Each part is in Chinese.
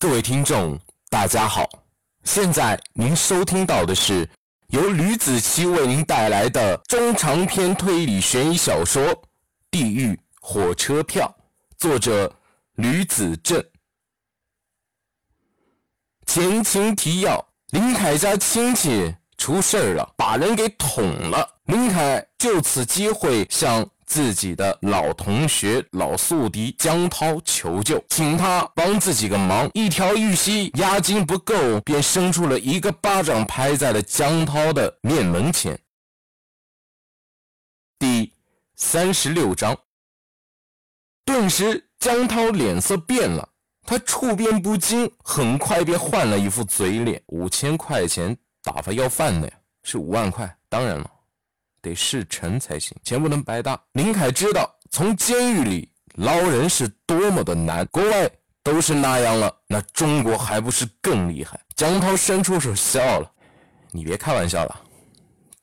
各位听众，大家好，现在您收听到的是由吕子期为您带来的中长篇推理悬疑小说《地狱火车票》，作者吕子正。前情提要：林凯家亲戚出事儿了，把人给捅了。林凯就此机会向。自己的老同学、老宿敌江涛求救，请他帮自己个忙。一条玉溪押金不够，便伸出了一个巴掌拍在了江涛的面门前。第三十六章，顿时江涛脸色变了，他处变不惊，很快便换了一副嘴脸。五千块钱打发要饭的呀？是五万块？当然了。得事成才行，钱不能白搭。林凯知道从监狱里捞人是多么的难，国外都是那样了，那中国还不是更厉害？江涛伸出手笑了：“你别开玩笑了，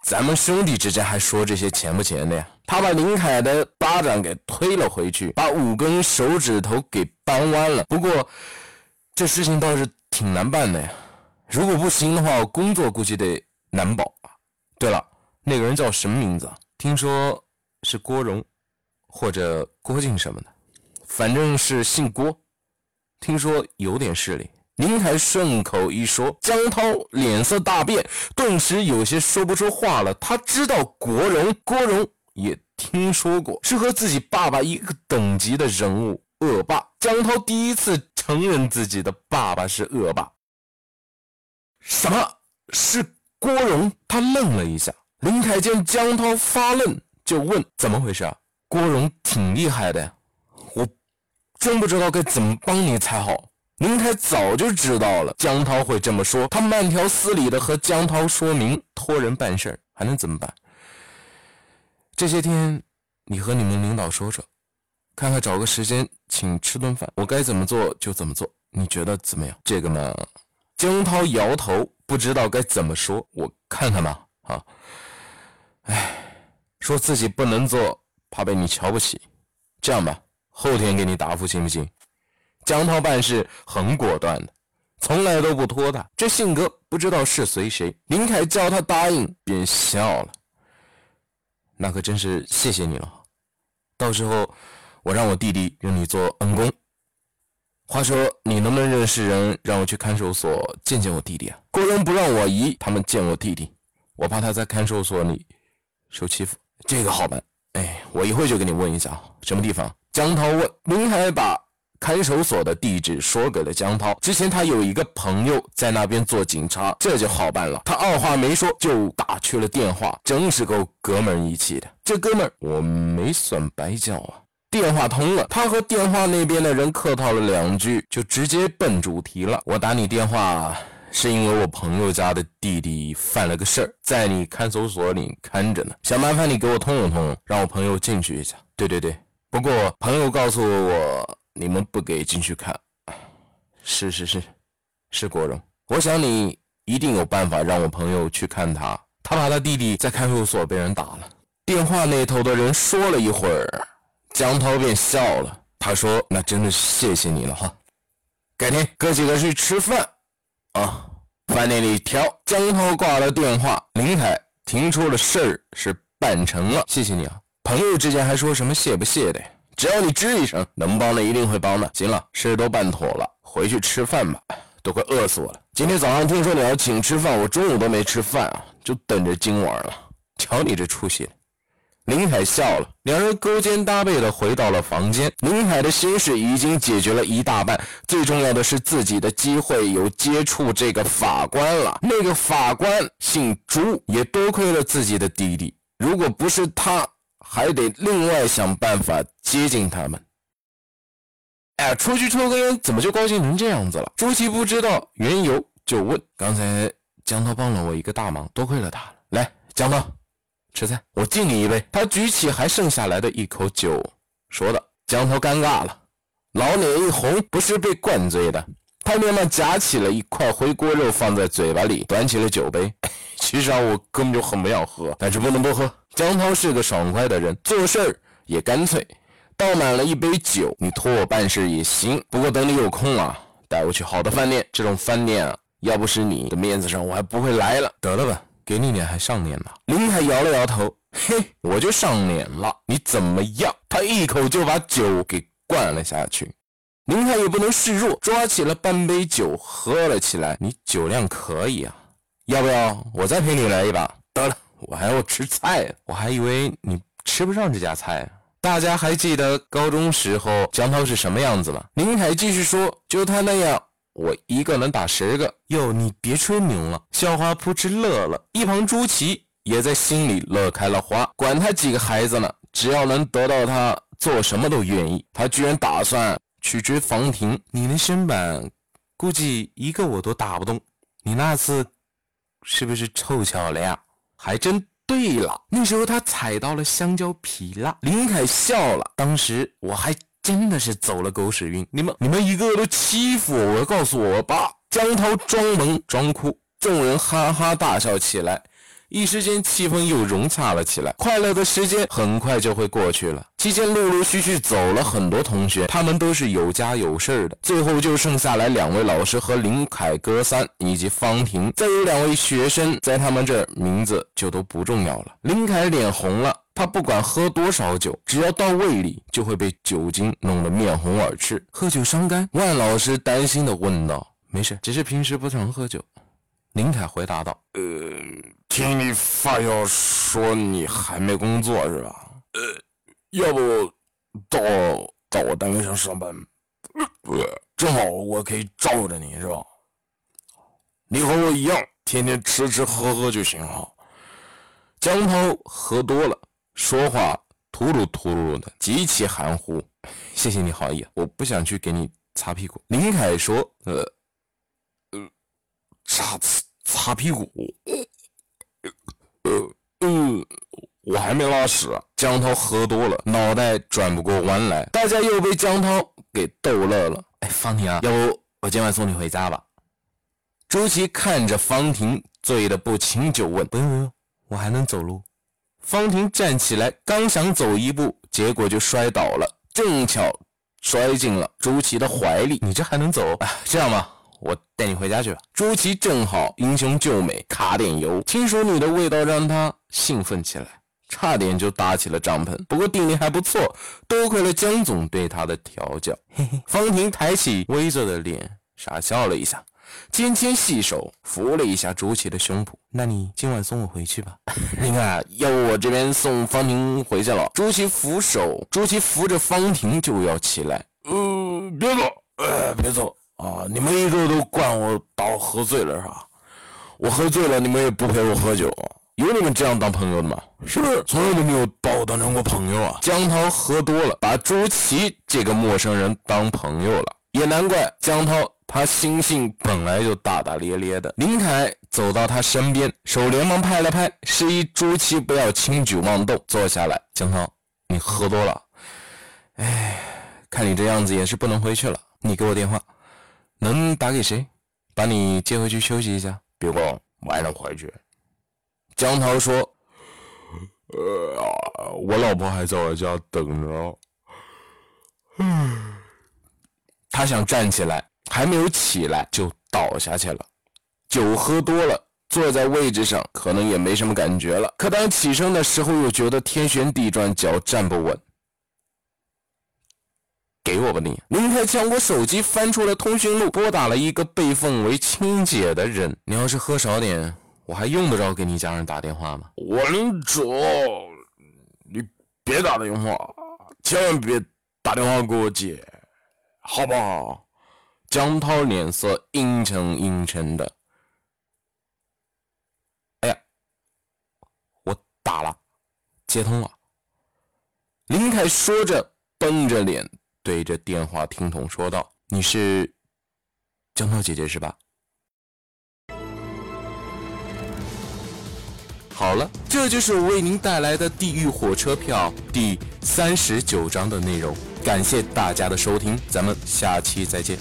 咱们兄弟之间还说这些钱不钱的呀？”他把林凯的巴掌给推了回去，把五根手指头给扳弯了。不过这事情倒是挺难办的呀，如果不行的话，我工作估计得难保。对了。那个人叫什么名字？听说是郭荣，或者郭靖什么的，反正是姓郭。听说有点势力。林凯顺口一说，江涛脸色大变，顿时有些说不出话了。他知道郭荣，郭荣也听说过，是和自己爸爸一个等级的人物，恶霸。江涛第一次承认自己的爸爸是恶霸。什么是郭荣？他愣了一下。林凯见江涛发愣，就问：“怎么回事啊？”郭荣挺厉害的，我真不知道该怎么帮你才好。林凯早就知道了江涛会这么说，他慢条斯理的和江涛说明，托人办事还能怎么办？这些天你和你们领导说说，看看找个时间请吃顿饭，我该怎么做就怎么做，你觉得怎么样？这个嘛，江涛摇头，不知道该怎么说。我看看吧，啊。哎，说自己不能做，怕被你瞧不起。这样吧，后天给你答复，行不行？江涛办事很果断的，从来都不拖沓，这性格不知道是随谁。林凯叫他答应，便笑了。那可真是谢谢你了。到时候我让我弟弟认你做恩公。话说，你能不能认识人，让我去看守所见见我弟弟啊？郭荣不让我姨他们见我弟弟，我怕他在看守所里。受欺负，这个好办。哎，我一会就给你问一下，什么地方？江涛问。林海把看守所的地址说给了江涛。之前他有一个朋友在那边做警察，这就好办了。他二话没说就打去了电话，真是够哥们义气的。这哥们儿我没算白叫啊。电话通了，他和电话那边的人客套了两句，就直接奔主题了。我打你电话。是因为我朋友家的弟弟犯了个事儿，在你看守所里看着呢，想麻烦你给我通融通融，让我朋友进去一下。对对对，不过朋友告诉我你们不给进去看。是是是，是国荣。我想你一定有办法让我朋友去看他。他把他弟弟在看守所被人打了。电话那头的人说了一会儿，江涛便笑了。他说：“那真的谢谢你了哈，改天哥几个去吃饭。”啊，饭店里调。江涛挂了电话，林凯听出了事儿是办成了。谢谢你啊，朋友之间还说什么谢不谢的？只要你吱一声，能帮的一定会帮的。行了，事都办妥了，回去吃饭吧，都快饿死我了。今天早上听说你要请吃饭，我中午都没吃饭啊，就等着今晚了。瞧你这出息！林海笑了，两人勾肩搭背的回到了房间。林海的心事已经解决了一大半，最重要的是自己的机会有接触这个法官了。那个法官姓朱，也多亏了自己的弟弟，如果不是他，还得另外想办法接近他们。哎，出去抽根烟，怎么就高兴成这样子了？朱祁不知道缘由，就问：“刚才江涛帮了我一个大忙，多亏了他了。来，江涛。”吃菜，我敬你一杯。他举起还剩下来的一口酒，说道：“江涛尴尬了，老脸一红，不是被灌醉的。他连忙夹起了一块回锅肉放在嘴巴里，端起了酒杯。其实啊，我根本就很不想喝，但是不能不喝。江涛是个爽快的人，做事儿也干脆，倒满了一杯酒。你托我办事也行，不过等你有空啊，带我去好的饭店。这种饭店啊，要不是你的面子上，我还不会来了。得了吧，给你脸还上脸呢？林海摇了摇头，嘿，我就上脸了，你怎么样？他一口就把酒给灌了下去。林海也不能示弱，抓起了半杯酒喝了起来。你酒量可以啊，要不要我再陪你来一把？得了，我还要吃菜，我还以为你吃不上这家菜。大家还记得高中时候江涛是什么样子吗？林海继续说：“就他那样，我一个能打十个。”哟，你别吹牛了。校花扑哧乐了，一旁朱琪也在心里乐开了花。管他几个孩子呢，只要能得到他，做什么都愿意。他居然打算去追房婷，你那身板，估计一个我都打不动。你那次是不是凑巧了呀？还真。对了，那时候他踩到了香蕉皮了。林凯笑了，当时我还真的是走了狗屎运。你们你们一个个都欺负我，我告诉我爸。江涛装萌装哭，众人哈哈大笑起来。一时间气氛又融洽了起来，快乐的时间很快就会过去了。期间陆陆续续走了很多同学，他们都是有家有事的。最后就剩下来两位老师和林凯哥三以及方婷，再有两位学生，在他们这名字就都不重要了。林凯脸红了，他不管喝多少酒，只要到胃里就会被酒精弄得面红耳赤。喝酒伤肝？万老师担心的问道。没事，只是平时不常喝酒。林凯回答道：“呃。”听你发小说你还没工作是吧？呃，要不到到我单位上上班，正好我可以罩着你是吧？你和我一样，天天吃吃喝喝就行了。江涛喝多了，说话突噜突噜的，极其含糊。谢谢你好意，我不想去给你擦屁股。林凯说：“呃，呃，擦擦屁股。”呃呃，我还没拉屎。江涛喝多了，脑袋转不过弯来。大家又被江涛给逗乐了。哎，方婷啊，要不我今晚送你回家吧？周琦看着方婷醉得不轻，就问：“不用不用，我还能走路。”方婷站起来，刚想走一步，结果就摔倒了，正巧摔进了周琦的怀里。你这还能走？啊，这样吧。我带你回家去吧。朱祁正好英雄救美，卡点油，听说你的味道让他兴奋起来，差点就搭起了帐篷。不过定力还不错，多亏了江总对他的调教。嘿嘿，方婷抬起微着的脸，傻笑了一下，纤纤细手扶了一下朱祁的胸脯。那你今晚送我回去吧。你看，要不我这边送方婷回去了。朱祁扶手，朱祁扶着方婷就要起来。呃，别走，呃，别走。啊！你们一个都惯我把我喝醉了是吧？我喝醉了，你们也不陪我喝酒，有你们这样当朋友的吗？是不是从来都没有把我当成过朋友啊？江涛喝多了，把朱祁这个陌生人当朋友了，也难怪江涛他心性本来就大大咧咧的。林凯走到他身边，手连忙拍了拍，示意朱七不要轻举妄动，坐下来。江涛，你喝多了，哎，看你这样子也是不能回去了，你给我电话。能打给谁？把你接回去休息一下。别光，我还能回去。江涛说：“呃，我老婆还在我家等着。”嗯，他想站起来，还没有起来就倒下去了。酒喝多了，坐在位置上可能也没什么感觉了。可当起身的时候，又觉得天旋地转，脚站不稳。给我吧你！林凯抢过手机，翻出了通讯录，拨打了一个被奉为亲姐的人。你要是喝少点，我还用得着给你家人打电话吗？文哲，你别打电话，千万别打电话给我姐，好不好？江涛脸色阴沉阴沉的。哎呀，我打了，接通了。林凯说着，绷着脸。对着电话听筒说道：“你是江涛姐姐是吧？”好了，这就是我为您带来的《地狱火车票》第三十九章的内容。感谢大家的收听，咱们下期再见。